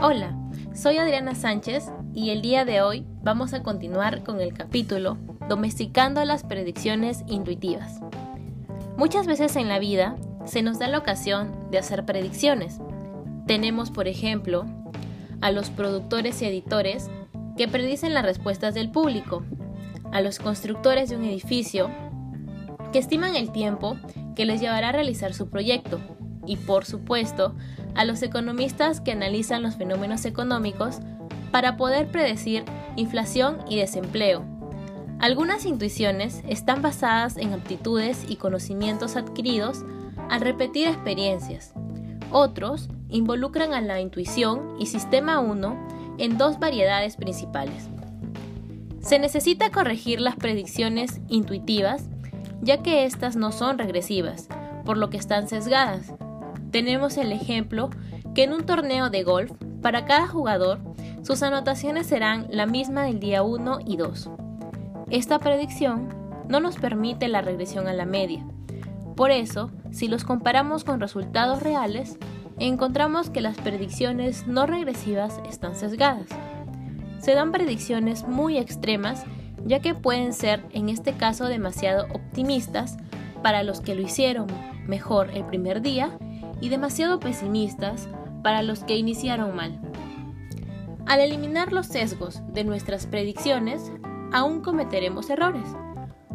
Hola, soy Adriana Sánchez y el día de hoy vamos a continuar con el capítulo Domesticando las predicciones intuitivas. Muchas veces en la vida se nos da la ocasión de hacer predicciones. Tenemos, por ejemplo, a los productores y editores que predicen las respuestas del público, a los constructores de un edificio que estiman el tiempo que les llevará a realizar su proyecto y por supuesto a los economistas que analizan los fenómenos económicos para poder predecir inflación y desempleo. Algunas intuiciones están basadas en aptitudes y conocimientos adquiridos al repetir experiencias. Otros involucran a la intuición y sistema 1 en dos variedades principales. Se necesita corregir las predicciones intuitivas ya que éstas no son regresivas, por lo que están sesgadas. Tenemos el ejemplo que en un torneo de golf, para cada jugador, sus anotaciones serán la misma del día 1 y 2. Esta predicción no nos permite la regresión a la media. Por eso, si los comparamos con resultados reales, encontramos que las predicciones no regresivas están sesgadas. Se dan predicciones muy extremas ya que pueden ser en este caso demasiado optimistas para los que lo hicieron mejor el primer día y demasiado pesimistas para los que iniciaron mal. Al eliminar los sesgos de nuestras predicciones, aún cometeremos errores,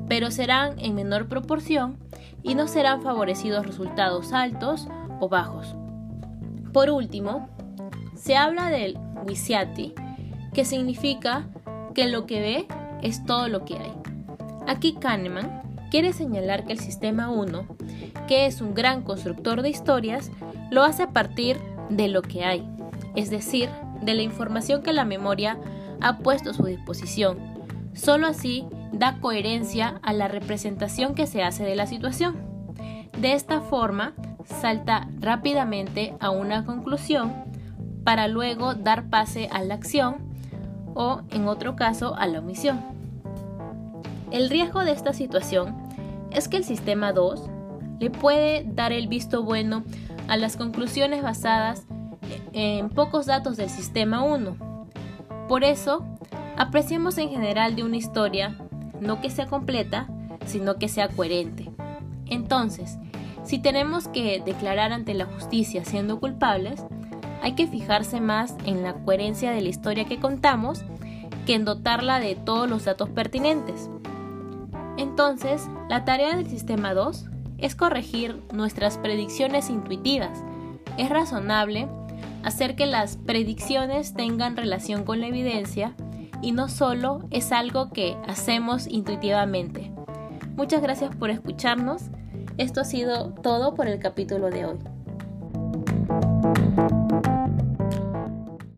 pero serán en menor proporción y no serán favorecidos resultados altos o bajos. Por último, se habla del Wisiati, que significa que lo que ve es todo lo que hay. Aquí Kahneman quiere señalar que el sistema 1, que es un gran constructor de historias, lo hace a partir de lo que hay, es decir, de la información que la memoria ha puesto a su disposición. Solo así da coherencia a la representación que se hace de la situación. De esta forma, salta rápidamente a una conclusión para luego dar pase a la acción o, en otro caso, a la omisión. El riesgo de esta situación es que el sistema 2 le puede dar el visto bueno a las conclusiones basadas en pocos datos del sistema 1. Por eso, apreciamos en general de una historia no que sea completa, sino que sea coherente. Entonces, si tenemos que declarar ante la justicia siendo culpables, hay que fijarse más en la coherencia de la historia que contamos que en dotarla de todos los datos pertinentes. Entonces, la tarea del sistema 2 es corregir nuestras predicciones intuitivas. Es razonable hacer que las predicciones tengan relación con la evidencia y no solo es algo que hacemos intuitivamente. Muchas gracias por escucharnos. Esto ha sido todo por el capítulo de hoy.